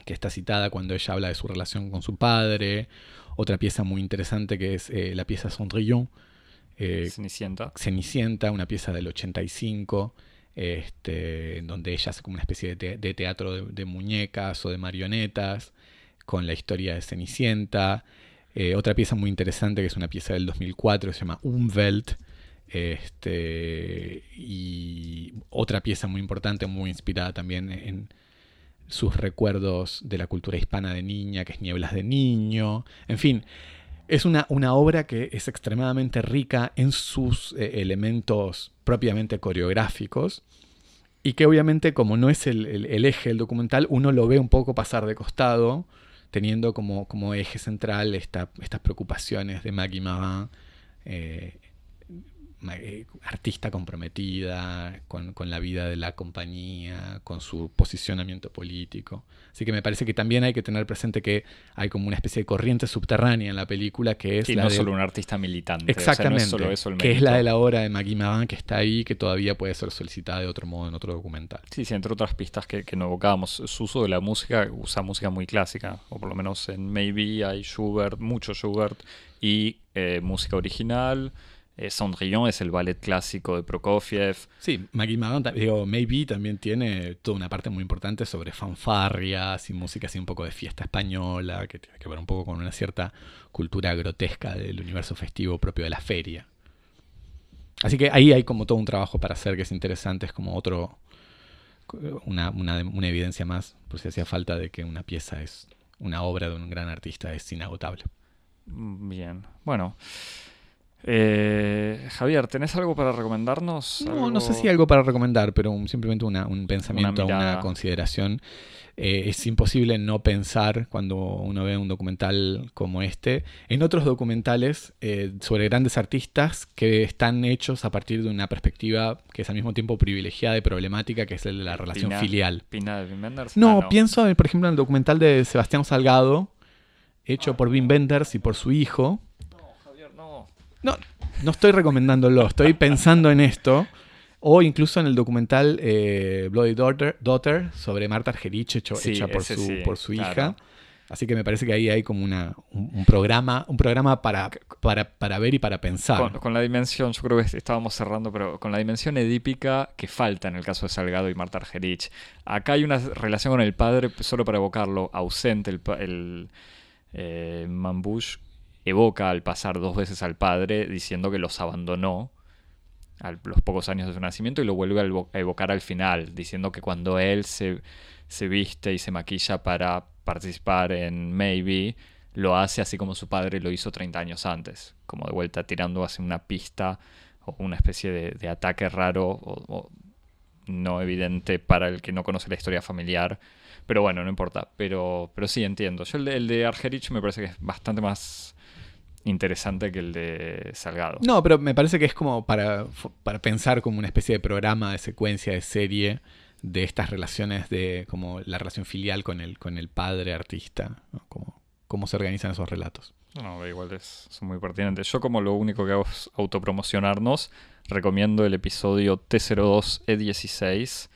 que está citada cuando ella habla de su relación con su padre, otra pieza muy interesante que es eh, la pieza Cendrillon, eh, Cenicienta. Cenicienta, una pieza del 85, este, en donde ella hace como una especie de, teatro de, muñecas o de marionetas, con la historia de Cenicienta. Eh, otra pieza muy interesante que es una pieza del 2004 que se llama Umwelt, este, y otra pieza muy importante, muy inspirada también en sus recuerdos de la cultura hispana de niña, que es Nieblas de Niño. En fin, es una, una obra que es extremadamente rica en sus eh, elementos propiamente coreográficos y que obviamente como no es el, eje del documental, uno lo ve un poco pasar de costado, teniendo como, como eje central esta, estas preocupaciones de Maggie Marin eh, eh, artista comprometida con, la vida de la compañía, con su posicionamiento político. Así que me parece que también hay que tener presente que hay como una especie de corriente subterránea en la película que es... Y la no solo un artista militante. Exactamente. que es la de la obra de Maggie Magan que está ahí, que todavía puede ser solicitada de otro modo en otro documental. Sí, sí, entre otras pistas que, que no evocábamos. Su uso de la música, usa música muy clásica, o por lo menos en Maybe hay Schubert, mucho Schubert, y eh, música original. Eh, Cendrillon es el ballet clásico de Prokofiev. Sí, Maggie Magan, digo, Maybe también tiene toda una parte muy importante sobre fanfarrias y música así un poco de fiesta española, que tiene que ver un poco con una cierta cultura grotesca del universo festivo propio de la feria. Así que ahí hay como todo un trabajo para hacer que es interesante, es como otro, una, una, una evidencia más, por si hacía falta de que una pieza es, una obra de un gran artista es inagotable. Bien, bueno. Eh, Javier, ¿tenés algo para recomendarnos? No, no sé si algo para recomendar, pero simplemente un pensamiento, una, consideración. Eh, es imposible no pensar cuando uno ve un documental como este en otros documentales eh, sobre grandes artistas que están hechos a partir de una perspectiva que es al mismo tiempo privilegiada y problemática, que es el de la relación filial. ¿Pina de No, ah, pienso, por ejemplo, en el documental de Sebastián Salgado, hecho por Wim Wenders y por su hijo. No, no. Estoy recomendándolo, estoy pensando en esto. O incluso en el documental eh, Bloody Daughter, sobre Marta Argerich, hecho, hecha por su, por su hija. Así que me parece que ahí hay como una, un, programa, un programa para, para, ver y para pensar. Con, la dimensión, yo creo que estábamos cerrando, pero con la dimensión edípica que falta en el caso de Salgado y Marta Argerich. Acá hay una relación con el padre, solo para evocarlo, ausente. El, el eh, Mambush evoca al pasar dos veces al padre diciendo que los abandonó a los pocos años de su nacimiento y lo vuelve a evocar al final, diciendo que cuando él se, se viste y se maquilla para participar en Maybe, lo hace así como su padre lo hizo 30 años antes, como de vuelta tirando hacia una pista o una especie de, ataque raro o, no evidente para el que no conoce la historia familiar. Pero bueno, no importa. Pero, pero sí entiendo. Yo el de, el de Argerich me parece que es bastante más interesante que el de Salgado. No, pero me parece que es como para, para pensar como una especie de programa, de secuencia, de serie de estas relaciones de como la relación filial con el, con el padre artista, como, cómo se organizan esos relatos. No, igual es, son muy pertinentes. Yo como lo único que hago es autopromocionarnos, recomiendo el episodio T02E16,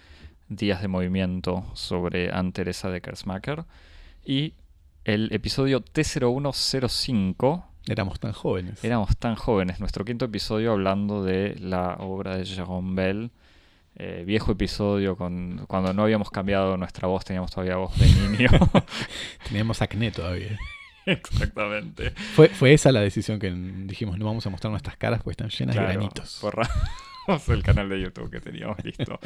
Días de Movimiento sobre Anne Teresa de Kersmacher, y el episodio T0105, Éramos tan jóvenes. Éramos tan jóvenes. Nuestro quinto episodio hablando de la obra de Jérôme Bell. Eh, viejo episodio con cuando no habíamos cambiado nuestra voz, teníamos todavía voz de niño. teníamos acné todavía. Exactamente. Fue, fue esa la decisión que dijimos, no vamos a mostrar nuestras caras porque están llenas de granitos. Porra el canal de YouTube que teníamos listo.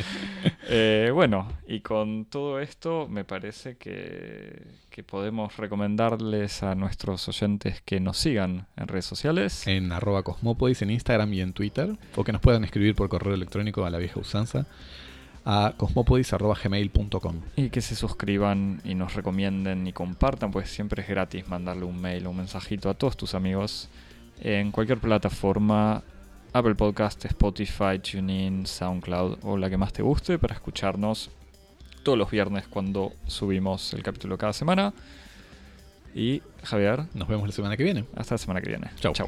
Eh, bueno, y con todo esto me parece que, que, podemos recomendarles a nuestros oyentes que nos sigan en redes sociales. En arroba cosmopodis en Instagram y en Twitter. O que nos puedan escribir por correo electrónico a la vieja usanza a cosmopodis.gmail.com Y que se suscriban y nos recomienden y compartan, pues siempre es gratis mandarle un mail o un mensajito a todos tus amigos en cualquier plataforma Apple Podcast, Spotify, TuneIn, SoundCloud o la que más te guste para escucharnos todos los viernes cuando subimos el capítulo cada semana. Y Javier, nos vemos la semana que viene. Hasta la semana que viene. Chao. Chao.